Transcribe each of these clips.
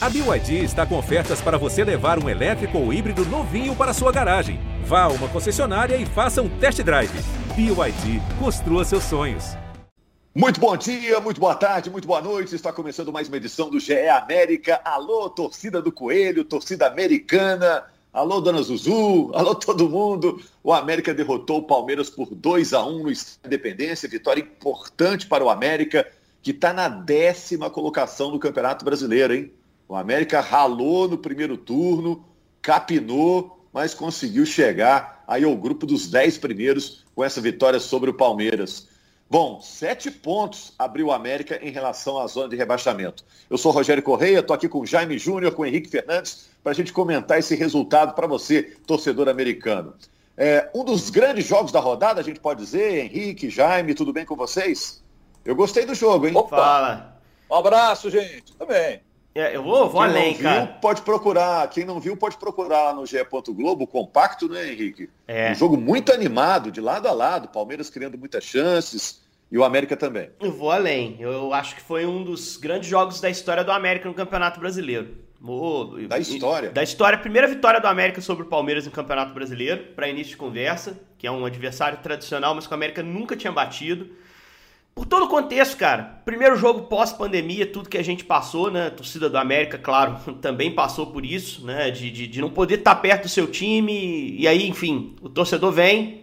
A BYD está com ofertas para você levar um elétrico ou híbrido novinho para sua garagem. Vá a uma concessionária e faça um test drive. BYD, construa seus sonhos. Muito bom dia, muito boa tarde, muito boa noite. Está começando mais uma edição do GE América. Alô, torcida do Coelho, torcida americana. Alô, dona Zuzu. Alô, todo mundo. O América derrotou o Palmeiras por 2 a 1 no Independência. Vitória importante para o América, que está na décima colocação do Campeonato Brasileiro, hein? O América ralou no primeiro turno, capinou, mas conseguiu chegar aí ao grupo dos dez primeiros com essa vitória sobre o Palmeiras. Bom, sete pontos abriu o América em relação à zona de rebaixamento. Eu sou Rogério Correia, estou aqui com o Jaime Júnior, com o Henrique Fernandes, para a gente comentar esse resultado para você, torcedor americano. É, um dos grandes jogos da rodada, a gente pode dizer, Henrique, Jaime, tudo bem com vocês? Eu gostei do jogo, hein? Opa. Fala. Um abraço, gente. Também. É, eu vou, vou além, viu, cara. Pode procurar. Quem não viu, pode procurar no GE. Globo, compacto, né, Henrique? É. Um jogo muito animado, de lado a lado. Palmeiras criando muitas chances. E o América também. Eu vou além. Eu acho que foi um dos grandes jogos da história do América no Campeonato Brasileiro. da história? Da história. Primeira vitória do América sobre o Palmeiras no Campeonato Brasileiro, para início de conversa, que é um adversário tradicional, mas que o América nunca tinha batido. Por todo o contexto, cara. Primeiro jogo pós-pandemia, tudo que a gente passou, né? A torcida do América, claro, também passou por isso, né? De, de, de não poder estar perto do seu time. E aí, enfim, o torcedor vem,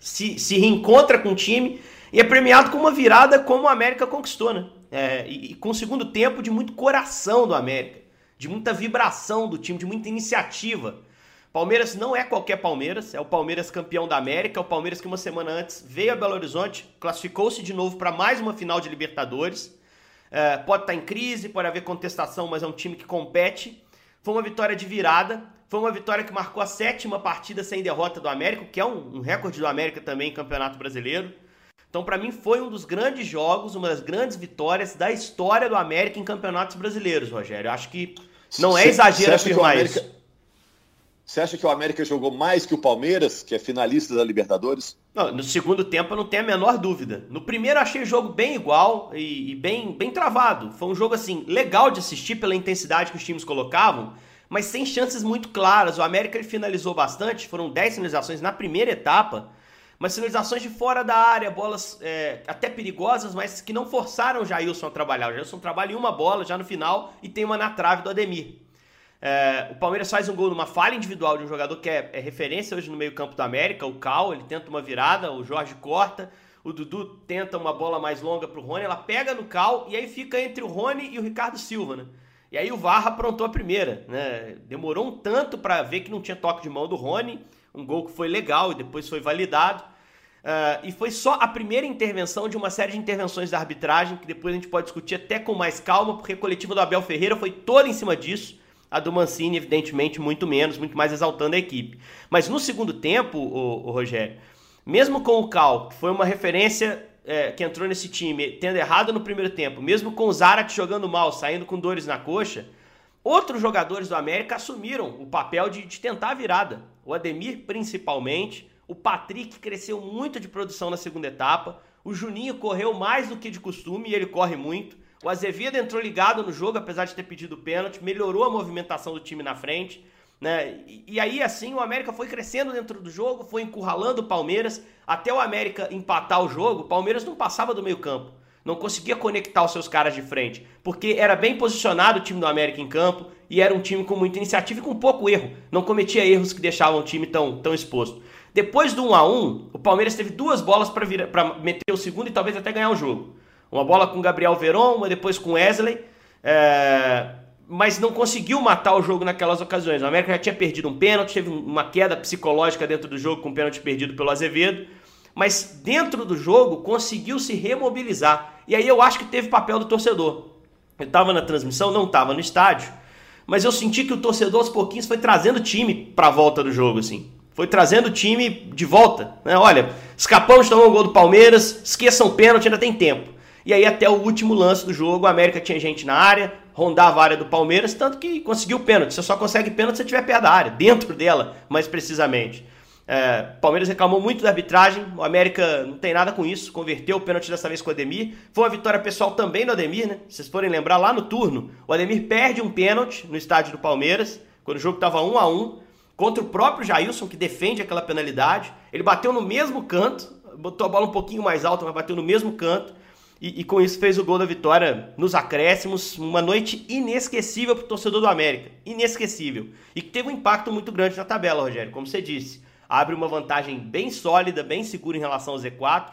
se, se reencontra com o time e é premiado com uma virada como o América conquistou, né? É, e, e com o segundo tempo de muito coração do América, de muita vibração do time, de muita iniciativa. Palmeiras não é qualquer Palmeiras, é o Palmeiras campeão da América, é o Palmeiras que uma semana antes veio a Belo Horizonte, classificou-se de novo para mais uma final de Libertadores. É, pode estar tá em crise, pode haver contestação, mas é um time que compete. Foi uma vitória de virada, foi uma vitória que marcou a sétima partida sem derrota do América, que é um, um recorde do América também em Campeonato Brasileiro. Então, para mim, foi um dos grandes jogos, uma das grandes vitórias da história do América em campeonatos brasileiros, Rogério. Eu acho que não é exagero afirmar isso. Você acha que o América jogou mais que o Palmeiras, que é finalista da Libertadores? Não, no segundo tempo eu não tenho a menor dúvida. No primeiro eu achei o jogo bem igual e, e, bem, bem travado. Foi um jogo assim legal de assistir pela intensidade que os times colocavam, mas sem chances muito claras. O América ele finalizou bastante, foram 10 finalizações na primeira etapa, mas finalizações de fora da área, bolas é, até perigosas, mas que não forçaram o Jailson a trabalhar. O Jailson trabalha em uma bola já no final e tem uma na trave do Ademir. É, o Palmeiras faz um gol numa falha individual de um jogador que é, é referência hoje no meio-campo da América, o Cal. Ele tenta uma virada, o Jorge corta, o Dudu tenta uma bola mais longa pro Rony, ela pega no Cal e aí fica entre o Rony e o Ricardo Silva, né? E aí o Varra aprontou a primeira, né? Demorou um tanto para ver que não tinha toque de mão do Rony, um gol que foi legal e depois foi validado. Uh, e foi só a primeira intervenção de uma série de intervenções da arbitragem, que depois a gente pode discutir até com mais calma, porque a coletiva do Abel Ferreira foi toda em cima disso. A do Mancini, evidentemente, muito menos, muito mais exaltando a equipe. Mas no segundo tempo, o, o Rogério, mesmo com o Cal, que foi uma referência é, que entrou nesse time, tendo errado no primeiro tempo, mesmo com o Zarat jogando mal, saindo com dores na coxa, outros jogadores do América assumiram o papel de, de tentar a virada. O Ademir, principalmente. O Patrick cresceu muito de produção na segunda etapa. O Juninho correu mais do que de costume e ele corre muito. O Azevedo entrou ligado no jogo, apesar de ter pedido pênalti, melhorou a movimentação do time na frente. Né? E, e, aí, assim, o América foi crescendo dentro do jogo, foi encurralando o Palmeiras. Até o América empatar o jogo, o Palmeiras não passava do meio-campo. Não conseguia conectar os seus caras de frente. Porque era bem posicionado o time do América em campo e era um time com muita iniciativa e com pouco erro. Não cometia erros que deixavam o time tão, tão exposto. Depois do 1 a 1 o Palmeiras teve duas bolas para meter o segundo e talvez até ganhar o jogo. Uma bola com Gabriel Veron, uma depois com Wesley. É... Mas não conseguiu matar o jogo naquelas ocasiões. O América já tinha perdido um pênalti, teve uma queda psicológica dentro do jogo com um pênalti perdido pelo Azevedo. Mas dentro do jogo conseguiu se remobilizar. E aí eu acho que teve papel do torcedor. Eu estava na transmissão, não estava no estádio, mas eu senti que o torcedor aos pouquinhos foi trazendo o time para a volta do jogo, assim. Foi trazendo o time de volta. Né? Olha, escapamos tomar um gol do Palmeiras, esqueçam o pênalti, ainda tem tempo. E aí, até o último lance do jogo, o América tinha gente na área, rondava a área do Palmeiras, tanto que conseguiu o pênalti. Você só consegue pênalti se estiver perto da área, dentro dela, mais precisamente. É, Palmeiras reclamou muito da arbitragem, o América não tem nada com isso, converteu o pênalti dessa vez com o Ademir. Foi uma vitória pessoal também do Ademir, né? Se vocês forem lembrar, lá no turno, o Ademir perde um pênalti no estádio do Palmeiras, quando o jogo estava 1 a 1 contra o próprio Jailson, que defende aquela penalidade. Ele bateu no mesmo canto, botou a bola um pouquinho mais alta, mas bateu no mesmo canto. E, e, com isso fez o gol da vitória nos acréscimos. Uma noite inesquecível para o torcedor do América. Inesquecível. E que teve um impacto muito grande na tabela, Rogério, como você disse abre uma vantagem bem sólida, bem segura em relação ao Z4.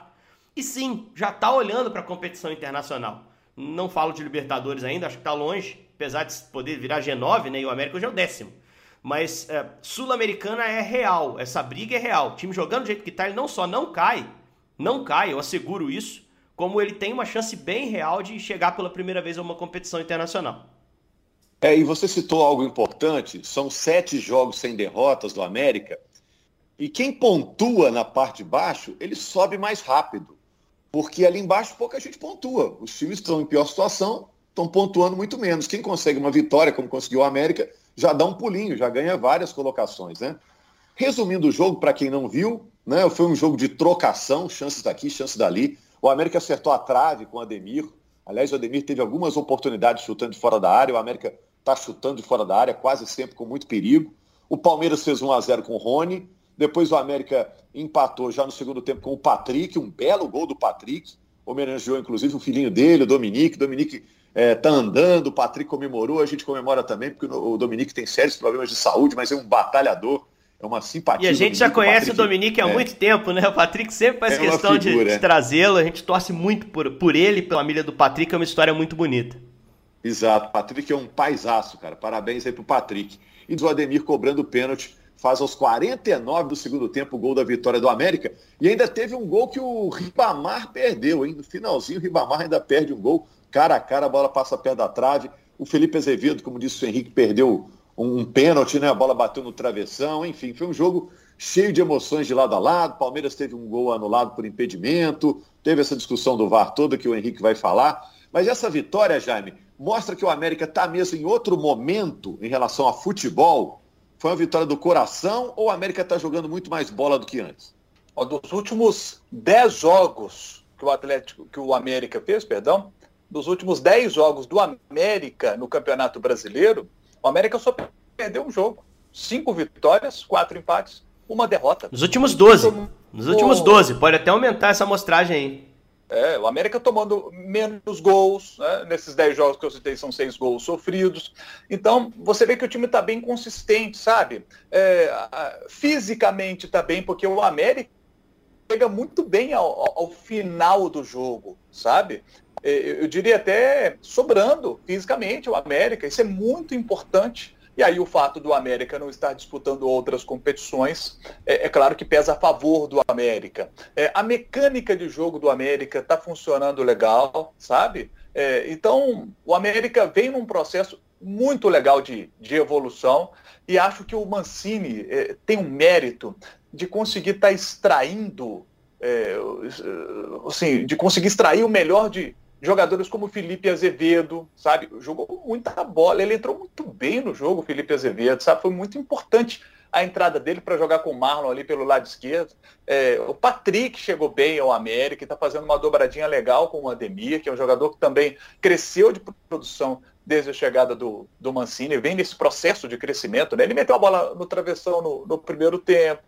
E sim, já está olhando para a competição internacional. Não falo de Libertadores ainda, acho que está longe, apesar de poder virar G9, né? E o América hoje é o décimo. Mas é, Sul-Americana é real, essa briga é real. O time jogando do jeito que está, ele não só não cai, não cai, eu asseguro isso, como ele tem uma chance bem real de chegar pela primeira vez a uma competição internacional. É, e você citou algo importante: são sete jogos sem derrotas do América. E quem pontua na parte de baixo, ele sobe mais rápido. Porque ali embaixo pouca gente pontua. Os times estão em pior situação, estão pontuando muito menos. Quem consegue uma vitória, como conseguiu o América, já dá um pulinho, já ganha várias colocações, né? Resumindo o jogo, para quem não viu, né, foi um jogo de trocação, chances daqui, chances dali. O América acertou a trave com o Ademir. Aliás, o Ademir teve algumas oportunidades chutando de fora da área. O América está chutando de fora da área, quase sempre com muito perigo. O Palmeiras fez 1 a 0 com o Rony. Depois o América empatou já no segundo tempo com o Patrick, um belo gol do Patrick. Homenageou, inclusive, o filhinho dele, o Dominique. Dominique está é, andando, o Patrick comemorou, a gente comemora também, porque o Dominique tem sérios problemas de saúde, mas é um batalhador, é uma simpatia. E a gente já conhece o, o Dominique há é. muito tempo, né? O Patrick sempre faz é questão de, de trazê-lo, a gente torce muito por, por ele, pela família do Patrick, é uma história muito bonita. Exato, Patrick é um paisaço, cara. Parabéns aí pro Patrick. E do Ademir cobrando pênalti faz aos 49 do segundo tempo o gol da vitória do América. E ainda teve um gol que o Ribamar perdeu, hein? No finalzinho, o Ribamar ainda perde um gol. Cara a cara, a bola passa perto da trave. O Felipe Azevedo, como disse o Henrique, perdeu um, pênalti, né? A bola bateu no travessão. Enfim, foi um jogo cheio de emoções de lado a lado. Palmeiras teve um gol anulado por impedimento. Teve essa discussão do VAR toda que o Henrique vai falar. Mas essa vitória, Jaime, mostra que o América está mesmo em outro momento em relação a futebol foi uma vitória do coração ou o América está jogando muito mais bola do que antes? Dos últimos 10 jogos que o Atlético, que o América fez, perdão, dos últimos 10 jogos do América no Campeonato Brasileiro, o América só perdeu um jogo. Cinco vitórias, quatro empates, uma derrota. Nos últimos 12. Nos últimos 12. Pode até aumentar essa amostragem aí. É, o América tomando menos gols, né? nesses 10 jogos que eu citei são 6 gols sofridos. Então, você vê que o time está bem consistente, sabe? É, fisicamente está bem, porque o América chega muito bem ao, ao final do jogo, sabe? É, eu diria até sobrando fisicamente o América. Isso é muito importante e aí o fato do América não estar disputando outras competições, é, é claro que pesa a favor do América. É, a mecânica de jogo do América está funcionando legal, sabe? É, então o América vem num processo muito legal de, de evolução e acho que o Mancini é, tem um mérito de conseguir estar tá extraindo, é, assim, de conseguir extrair o melhor de, jogadores como Felipe Azevedo, sabe? Jogou muita bola, ele entrou muito bem no jogo, Felipe Azevedo, sabe? Foi muito importante a entrada dele para jogar com o Marlon ali pelo lado esquerdo. É, o Patrick chegou bem ao América está fazendo uma dobradinha legal com o Ademir, que é um jogador que também cresceu de produção desde a chegada do, do Mancini, vem nesse processo de crescimento. Né? Ele meteu a bola no travessão no, no primeiro tempo,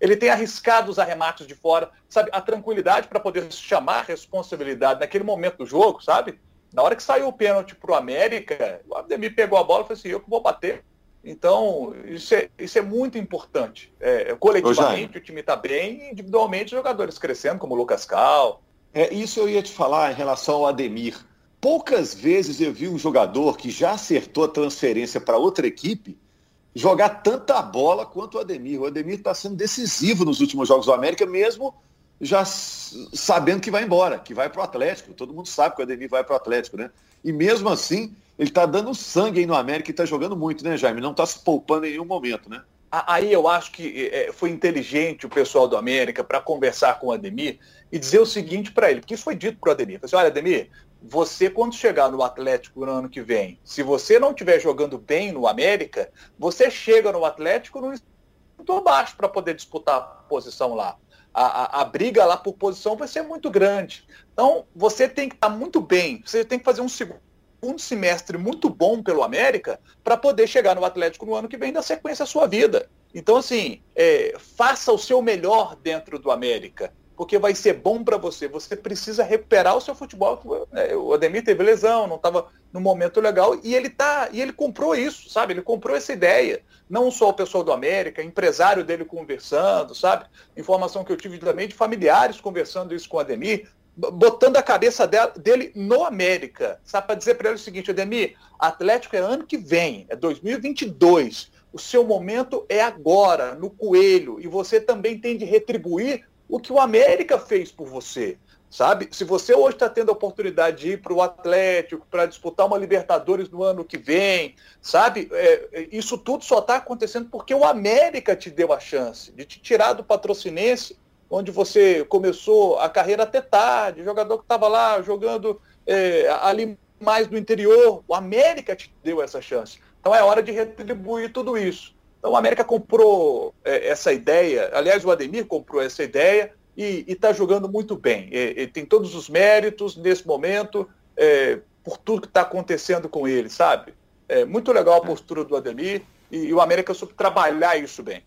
ele tem arriscado os arremates de fora, sabe? A tranquilidade para poder chamar a responsabilidade naquele momento do jogo, sabe? Na hora que saiu o pênalti para o América, o Ademir pegou a bola e falou assim, eu que vou bater. Então, isso é, isso é muito importante. É, coletivamente, o time está bem, individualmente, jogadores crescendo, como o Lucas Cal. É, isso eu ia te falar em relação ao Ademir. Poucas vezes eu vi um jogador que já acertou a transferência para outra equipe jogar tanta bola quanto o Ademir. O Ademir está sendo decisivo nos últimos jogos do América, mesmo já sabendo que vai embora, que vai para o Atlético. Todo mundo sabe que o Ademir vai para o Atlético, né? E mesmo assim, ele está dando sangue aí no América e está jogando muito, né, Jaime? Não está se poupando em nenhum momento, né? Aí eu acho que é, foi inteligente o pessoal do América para conversar com o Ademir e dizer o seguinte para ele, porque isso foi dito para o Ademir. Falei assim, olha, Ademir, você quando chegar no Atlético no ano que vem, se você não estiver jogando bem no América, você chega no Atlético no muito abaixo para poder disputar a posição lá. A, a, a, briga lá por posição vai ser muito grande. Então, você tem que estar tá muito bem, você tem que fazer um segundo semestre muito bom pelo América para poder chegar no Atlético no ano que vem dar sequência à sua vida. Então, assim, é, faça o seu melhor dentro do América porque vai ser bom para você. Você precisa recuperar o seu futebol. Né, o Ademir teve lesão, não estava no momento legal e ele tá e ele comprou isso, sabe? Ele comprou essa ideia. Não só o pessoal do América, empresário dele conversando, sabe? Informação que eu tive também de familiares conversando isso com o Ademir, botando a cabeça dele no América, sabe? Para dizer para ele o seguinte, Ademir, Atlético é ano que vem, é 2022. O seu momento é agora, no Coelho, e você também tem de retribuir o que o América fez por você. Sabe? Se você hoje está tendo a oportunidade de ir para o Atlético, para disputar uma Libertadores no ano que vem, sabe? É, é isso tudo só está acontecendo porque o América te deu a chance de te tirar do patrocinense, onde você começou a carreira até tarde, jogador que estava lá jogando é, ali mais no interior. O América te deu essa chance. Então é hora de retribuir tudo isso. Então o América comprou é, essa ideia, aliás, o Ademir comprou essa ideia e está jogando muito bem. Ele tem todos os méritos nesse momento é, por tudo que está acontecendo com ele, sabe? É muito legal a postura do Ademir e, e o América soube trabalhar isso bem.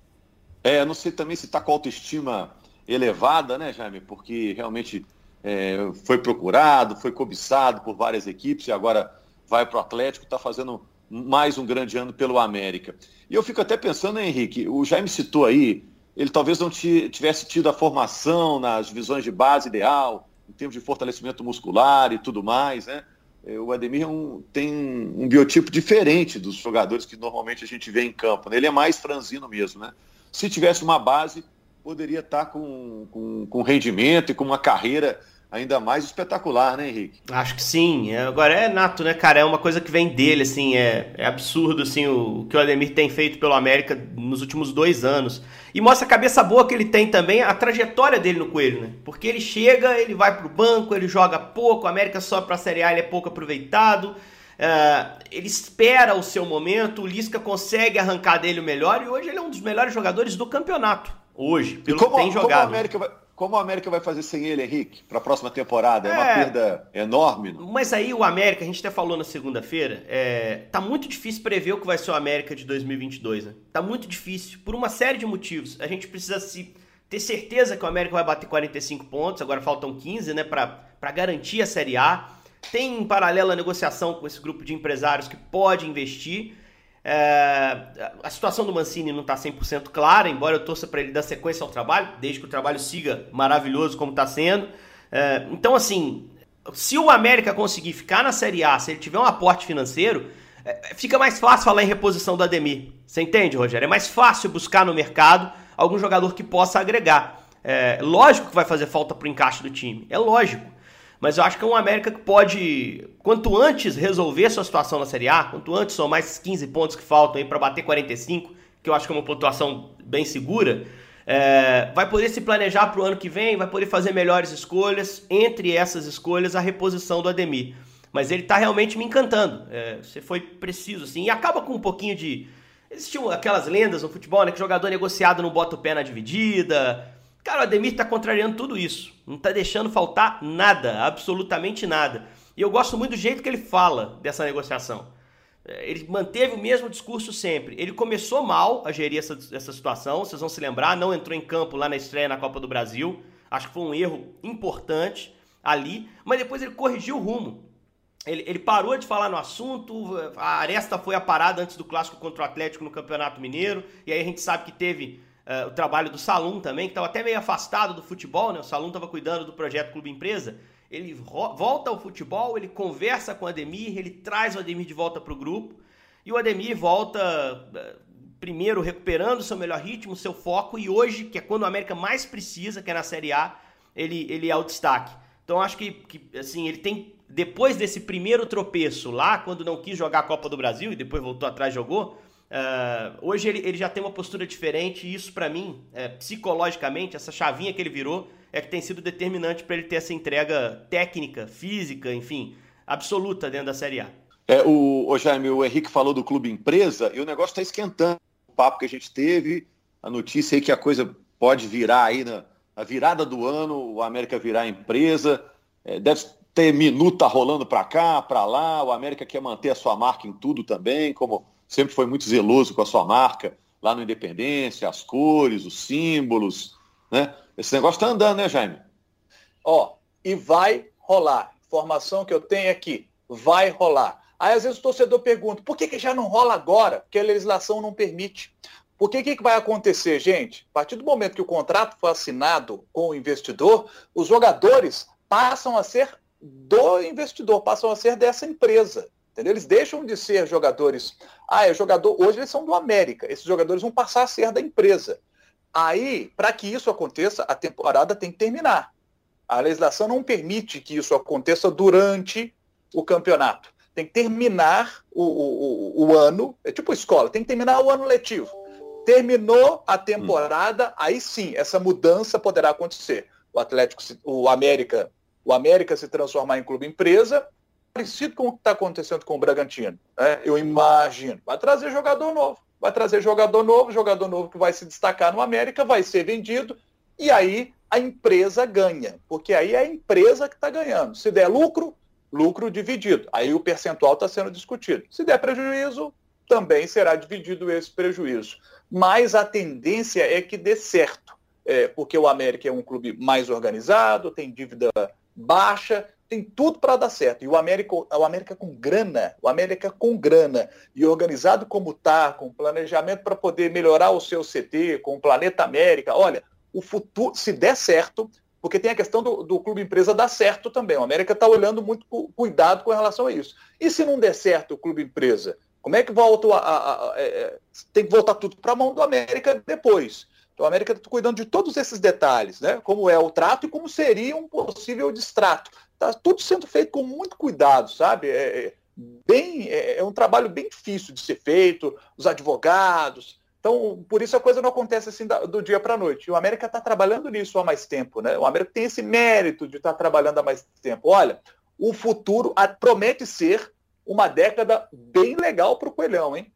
É, não sei também se está com autoestima elevada, né, Jaime? Porque realmente é, foi procurado, foi cobiçado por várias equipes e agora vai para o Atlético, está fazendo mais um grande ano pelo América. E eu fico até pensando, Henrique, o Jaime citou aí, ele talvez não tivesse tido a formação nas divisões de base ideal, em termos de fortalecimento muscular e tudo mais, né? É, o Ademir é um, tem um biotipo diferente dos jogadores que normalmente a gente vê em campo. Né? Ele é mais franzino mesmo, né? Se tivesse uma base, poderia estar com, com, com rendimento e com uma carreira ainda mais espetacular, né, Henrique? Acho que sim. É, agora é nato, né, cara? É uma coisa que vem dele, assim, é, é absurdo, assim, o, o, que o Ademir tem feito pelo América nos últimos dois anos. E mostra a cabeça boa que ele tem também, a trajetória dele no Coelho, né? Porque ele chega, ele vai pro banco, ele joga pouco, o América só pra Série A ele é pouco aproveitado. Uh, ele espera o seu momento, o Lisca consegue arrancar dele o melhor e hoje ele é um dos melhores jogadores do campeonato. Hoje, pelo como, que tem jogado. Como a América vai como o América vai fazer sem ele, Henrique, para a próxima temporada? É, é, uma perda enorme. Mas aí o América, a gente até falou na segunda-feira, é, tá muito difícil prever o que vai ser o América de 2022, né? Tá muito difícil, por uma série de motivos. A gente precisa se ter certeza que o América vai bater 45 pontos, agora faltam 15, né, para garantir a Série A. Tem em paralelo a negociação com esse grupo de empresários que pode investir. É, a situação do Mancini não está 100% clara, embora eu torça para ele dar sequência ao trabalho, desde que o trabalho siga maravilhoso como está sendo. É, então, assim, se o América conseguir ficar na Série A, se ele tiver um aporte financeiro, é, fica mais fácil falar em reposição do Ademir. Você entende, Rogério? É mais fácil buscar no mercado algum jogador que possa agregar. É, lógico que vai fazer falta para o encaixe do time, é lógico. Mas eu acho que é um América que pode, quanto antes resolver sua situação na Série A, quanto antes são mais 15 pontos que faltam aí para bater 45, que eu acho que é uma pontuação bem segura, é, vai poder se planejar para o ano que vem, vai poder fazer melhores escolhas. Entre essas escolhas, a reposição do Ademir. Mas ele está realmente me encantando. É, você foi preciso, assim. E acaba com um pouquinho de. Existiam aquelas lendas no futebol, né? Que jogador negociado não bota o pé na dividida. Cara, o Ademir tá contrariando tudo isso. Não tá deixando faltar nada, absolutamente nada. E eu gosto muito do jeito que ele fala dessa negociação. É, ele manteve o mesmo discurso sempre. Ele começou mal a gerir essa, essa situação, vocês vão se lembrar, não entrou em campo lá na estreia na Copa do Brasil. Acho que foi um erro importante ali, mas depois ele corrigiu o rumo. Ele, ele, parou de falar no assunto, a aresta foi aparada antes do clássico contra o Atlético no Campeonato Mineiro, e aí a gente sabe que teve uh, o trabalho do Salum também, que estava até meio afastado do futebol, né? O Salum estava cuidando do projeto Clube Empresa. Ele volta ao futebol, ele conversa com o Ademir, ele traz o Ademir de volta para o grupo. E o Ademir volta, uh, primeiro, recuperando seu melhor ritmo, seu foco. E hoje, que é quando o América mais precisa, que é na Série A, ele, ele é o destaque. Então, acho que, que assim, ele tem depois desse primeiro tropeço lá, quando não quis jogar a Copa do Brasil e depois voltou atrás e jogou, Uh, hoje ele, ele já tem uma postura diferente e isso para mim, é, psicologicamente, essa chavinha que ele virou é que tem sido determinante para ele ter essa entrega técnica, física, enfim, absoluta dentro da Série A. É, o, o Jaime, o Henrique falou do clube empresa e o negócio está esquentando. O papo que a gente teve, a notícia aí que a coisa pode virar aí na, virada do ano, o América virar empresa. É, deve ter minuta rolando para cá, para lá. O América quer manter a sua marca em tudo também, como sempre foi muito zeloso com a sua marca lá no Independência, as cores, os símbolos, né? Esse negócio está andando, né, Jaime? Ó, e vai rolar. Informação que eu tenho aqui, vai rolar. Aí às vezes o torcedor pergunta, por que, que já não rola agora? Porque a legislação não permite. Por que, que vai acontecer, gente? A partir do momento que o contrato for assinado com o investidor, os jogadores passam a ser do investidor, passam a ser dessa empresa. Entendeu? Eles deixam de ser jogadores. Ah, é jogador. Hoje eles são do América. Esses jogadores vão passar a ser da empresa. Aí, para que isso aconteça, a temporada tem que terminar. A legislação não permite que isso aconteça durante o campeonato. Tem que terminar o, o, o, ano, é tipo escola, tem que terminar o ano letivo. Terminou a temporada, hum. aí sim, essa mudança poderá acontecer. O Atlético, o América, o América se transformar em clube empresa, parecido com o que está acontecendo com o Bragantino. Né? Eu imagino. Vai trazer jogador novo. Vai trazer jogador novo, jogador novo que vai se destacar no América, vai ser vendido, e aí a empresa ganha. Porque aí é a empresa que está ganhando. Se der lucro, lucro dividido. Aí o percentual está sendo discutido. Se der prejuízo, também será dividido esse prejuízo. Mas a tendência é que dê certo. É, porque o América é um clube mais organizado, tem dívida baixa, tem tudo para dar certo. E o América, o América com grana, o América com grana e organizado como está, com planejamento para poder melhorar o seu CT, com o Planeta América. Olha, o futuro, se der certo, porque tem a questão do, do clube empresa dar certo também. O América está olhando muito com cuidado com relação a isso. E se não der certo o clube empresa, como é que volta a, a, a, é, é tem que voltar tudo para a mão do América depois? Então a América está cuidando de todos esses detalhes, né? Como é o trato e como seria um possível distrato. Está tudo sendo feito com muito cuidado, sabe? É, é, bem, é, é um trabalho bem difícil de ser feito, os advogados. Então, por isso a coisa não acontece assim do dia para a noite. E o América está trabalhando nisso há mais tempo, né? O América tem esse mérito de estar tá trabalhando há mais tempo. Olha, o futuro promete ser uma década bem legal para o Coelhão, hein?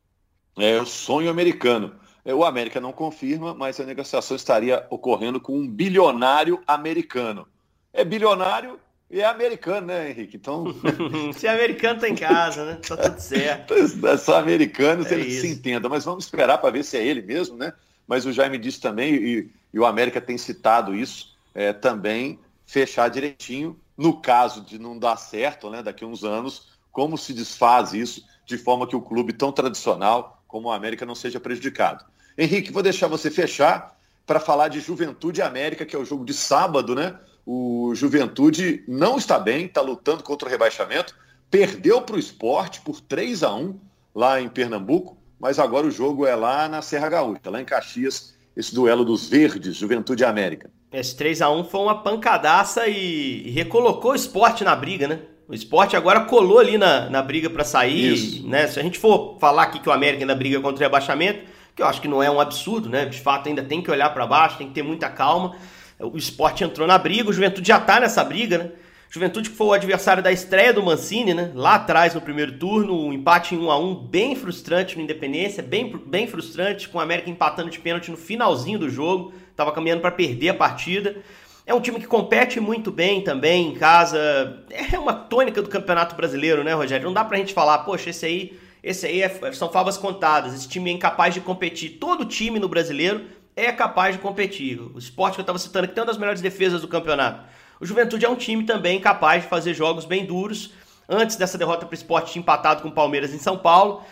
É o sonho americano. É, o América não confirma, mas a negociação estaria ocorrendo com um bilionário americano. É bilionário e é americano, né, Henrique? Então. se é americano, tá em casa, né? Tá tudo certo. é só americano, é ele isso. se entenda. Mas vamos esperar para ver se é ele mesmo, né? Mas o Jaime disse também, e, e o América tem citado isso, é, também fechar direitinho, no caso de não dar certo, né, daqui a uns anos, como se desfaz isso de forma que o clube tão tradicional como o América não seja prejudicado. Henrique, vou deixar você fechar para falar de Juventude América, que é o jogo de sábado, né? O Juventude não está bem, está lutando contra o rebaixamento, perdeu para o esporte por 3 a 1 lá em Pernambuco, mas agora o jogo é lá na Serra Gaúcha, lá em Caxias, esse duelo dos verdes, Juventude América. Esse 3 a 1 foi uma pancadaça e, recolocou o esporte na briga, né? O esporte agora colou ali na, na briga para sair, Isso. né? Se a gente for falar aqui que o América ainda briga contra o rebaixamento, que eu acho que não é um absurdo, né? De fato, ainda tem que olhar para baixo, tem que ter muita calma. O esporte entrou na briga, o Juventude já tá nessa briga, né? Juventude que foi o adversário da estreia do Mancini, né? Lá atrás no primeiro turno, um empate em 1 a 1 bem frustrante no Independência, bem, bem frustrante, com o América empatando de pênalti no finalzinho do jogo, tava caminhando para perder a partida. É um time que compete muito bem também em casa. É uma tônica do Campeonato Brasileiro, né, Rogério? Não dá pra gente falar, poxa, esse aí, esse aí é, são favas contadas, esse time é incapaz de competir. Todo time no brasileiro é capaz de competir. O esporte que eu estava citando, que tem uma das melhores defesas do campeonato. O Juventude é um time também capaz de fazer jogos bem duros. Antes dessa derrota para o esporte, empatado com o Palmeiras em São Paulo.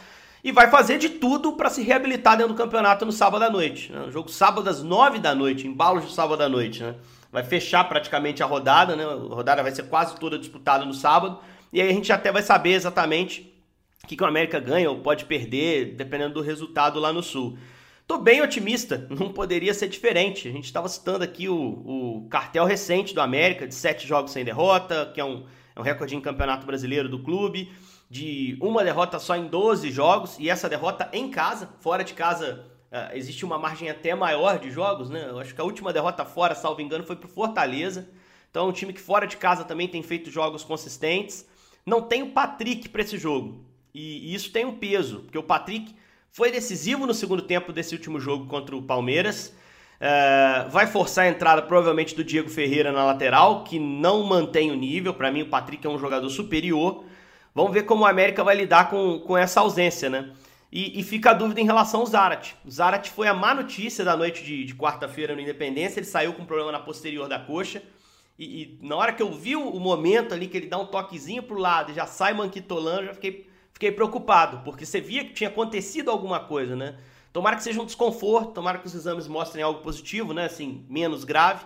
E vai fazer de tudo para se reabilitar dentro do campeonato no sábado à noite. Né? O jogo sábado às nove da noite, embalos de sábado à noite. Né? Vai fechar praticamente a rodada, né? a rodada vai ser quase toda disputada no sábado. E aí a gente até vai saber exatamente o que, que o América ganha ou pode perder, dependendo do resultado lá no Sul. Tô bem otimista, não poderia ser diferente. A gente estava citando aqui o, o, cartel recente do América, de sete jogos sem derrota, que é um, é um recorde em campeonato brasileiro do clube, de uma derrota só em 12 jogos, e essa derrota em casa, fora de casa, uh, existe uma margem até maior de jogos, né? Eu acho que a última derrota fora, salvo engano, foi pro Fortaleza. Então um time que fora de casa também tem feito jogos consistentes. Não tem o Patrick para esse jogo. E, e isso tem um peso, porque o Patrick Foi decisivo no segundo tempo desse último jogo contra o Palmeiras. É, vai forçar a entrada provavelmente do Diego Ferreira na lateral, que não mantém o nível. Para mim, o Patrick é um jogador superior. Vamos ver como o América vai lidar com, com essa ausência, né? E, e fica a dúvida em relação ao Zarat. O Zarat foi a má notícia da noite de, de quarta-feira no Independência. Ele saiu com problema na posterior da coxa. E, e, na hora que eu vi o momento ali que ele dá um toquezinho pro lado e já sai manquitolando, já fiquei, fiquei preocupado, porque você via que tinha acontecido alguma coisa, né? Tomara que seja um desconforto, tomara que os exames mostrem algo positivo, né? Assim, menos grave.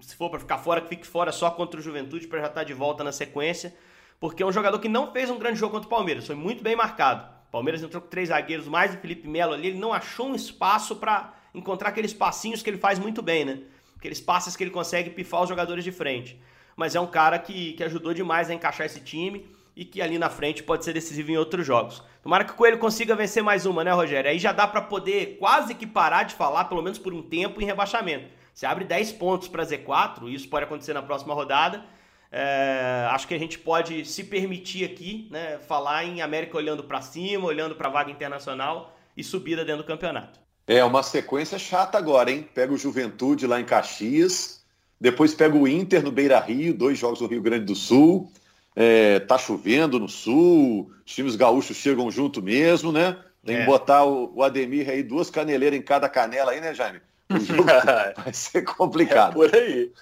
Se for para ficar fora, que fique fora só contra o Juventude para já estar tá de volta na sequência, porque é um jogador que não fez um grande jogo contra o Palmeiras, foi muito bem marcado. O Palmeiras entrou com três zagueiros, mais o Felipe Melo ali, ele não achou um espaço para encontrar aqueles passinhos que ele faz muito bem, né? Aqueles passes que ele consegue pifar os jogadores de frente. Mas é um cara que, que ajudou demais a encaixar esse time e que ali na frente pode ser decisivo em outros jogos. Tomara que o Coelho consiga vencer mais uma, né, Rogério? Aí já dá para poder quase que parar de falar, pelo menos por um tempo, em rebaixamento. Você abre 10 pontos para Z4, isso pode acontecer na próxima rodada. É, acho que a gente pode se permitir aqui, né, falar em América olhando para cima, olhando para a vaga internacional e subida dentro do campeonato. É uma sequência chata agora, hein? Pega o Juventude lá em Caxias, depois pega o Inter no Beira Rio, dois jogos no Rio Grande do Sul. É, tá chovendo no sul, os times gaúchos chegam junto mesmo, né? Tem que é. botar o, o, Ademir aí, duas caneleiras em cada canela aí, né, Jaime? O jogo vai ser complicado. É por aí.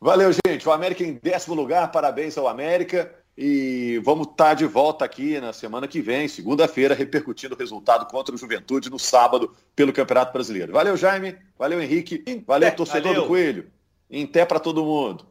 Valeu, gente. O América em décimo lugar, parabéns ao América. E vamos estar tá de volta aqui na semana que vem, segunda-feira, repercutindo o resultado contra o Juventude no sábado pelo Campeonato Brasileiro. Valeu, Jaime. Valeu, Henrique. Valeu, torcedor valeu. do Coelho. Em pé para todo mundo.